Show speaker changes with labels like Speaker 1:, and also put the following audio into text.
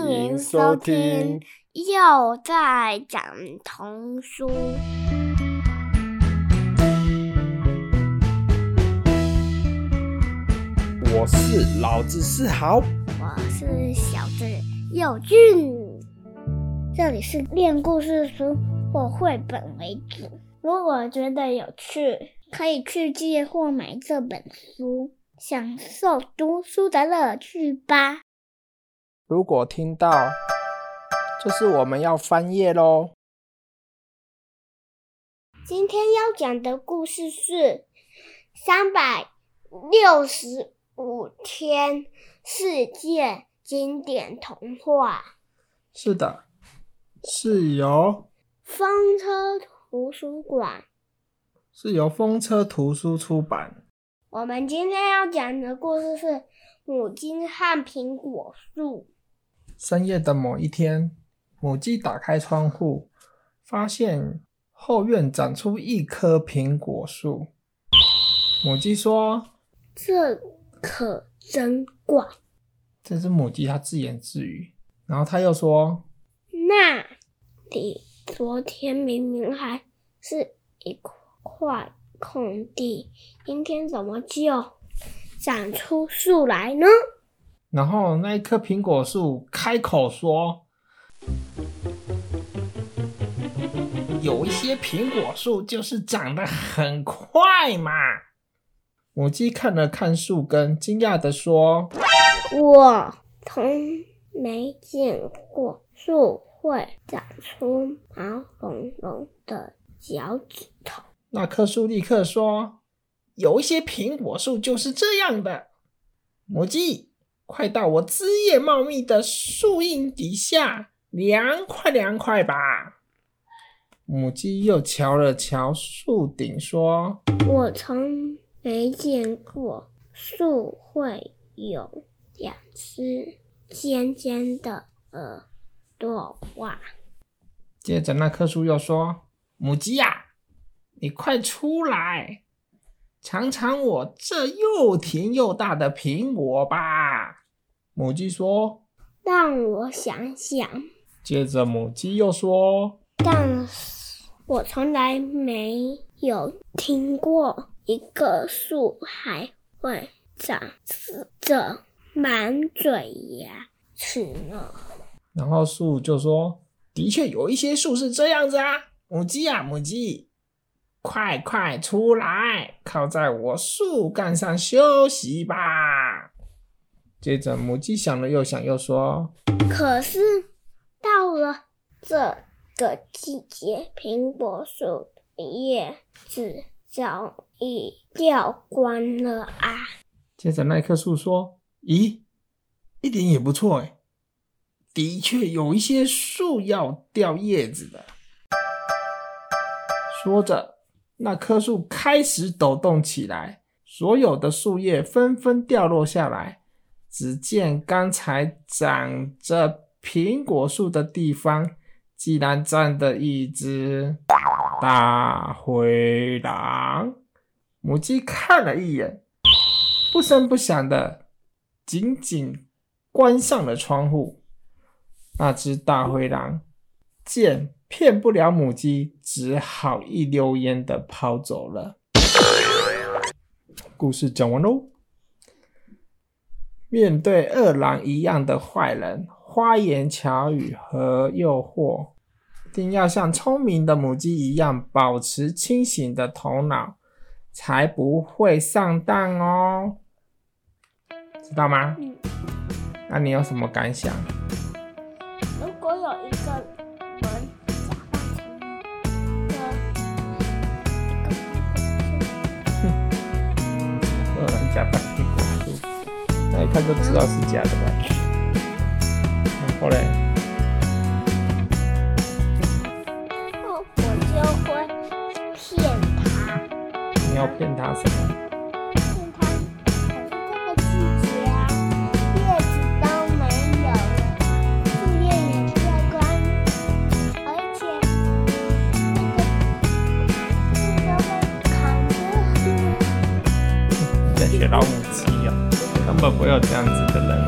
Speaker 1: 欢迎收听，又在讲童书。
Speaker 2: 我是老子是豪，
Speaker 1: 我是小子佑俊。这里是练故事书或绘本为主。如果觉得有趣，可以去借或买这本书，享受读书的乐趣吧。
Speaker 2: 如果听到，就是我们要翻页喽。
Speaker 1: 今天要讲的故事是三百六十五天世界经典童话。
Speaker 2: 是的，是由
Speaker 1: 风车图书馆。
Speaker 2: 是由风车图书出版。
Speaker 1: 我们今天要讲的故事是《母鸡和苹果树》。
Speaker 2: 深夜的某一天，母鸡打开窗户，发现后院长出一棵苹果树。母鸡说：“
Speaker 1: 这可真怪。”
Speaker 2: 这只母鸡它自言自语，然后它又说：“
Speaker 1: 那里昨天明明还是一块空地，今天怎么就长出树来呢？”
Speaker 2: 然后那一棵苹果树开口说：“有一些苹果树就是长得很快嘛。”母鸡看了看树根，惊讶的说：“
Speaker 1: 我从没见过树会长出毛茸茸的脚趾头。”
Speaker 2: 那棵树立刻说：“有一些苹果树就是这样的。”母鸡。快到我枝叶茂密的树荫底下，凉快凉快吧。母鸡又瞧了瞧树顶，说：“
Speaker 1: 我从没见过树会有两只尖尖的耳朵哇。”
Speaker 2: 接着，那棵树又说：“母鸡呀，你快出来，尝尝我这又甜又大的苹果吧。”母鸡说：“
Speaker 1: 让我想想。”
Speaker 2: 接着母鸡又说：“
Speaker 1: 但我从来没有听过一个树还会长着满嘴牙齿呢。”
Speaker 2: 然后树就说：“的确有一些树是这样子啊，母鸡啊，母鸡，快快出来，靠在我树干上休息吧。”接着，母鸡想了又想，又说：“
Speaker 1: 可是到了这个季节，苹果树的叶子早已掉光了啊。”
Speaker 2: 接着，那棵树说：“咦，一点也不错哎，的确有一些树要掉叶子的。”说着，那棵树开始抖动起来，所有的树叶纷纷掉落下来。只见刚才长着苹果树的地方，竟然站着一只大灰狼。母鸡看了一眼，不声不响的紧紧关上了窗户。那只大灰狼见骗不了母鸡，只好一溜烟的跑走了。故事讲完喽。面对饿狼一样的坏人，花言巧语和诱惑，一定要像聪明的母鸡一样，保持清醒的头脑，才不会上当哦。知道吗？嗯。那你有什么感想？
Speaker 1: 如果有一个
Speaker 2: 假扮成一个，哼，有人假扮苹果。一看就知道是假的吧。然后嘞，
Speaker 1: 我就会骗他。
Speaker 2: 你要骗他什么？不要这样子的人。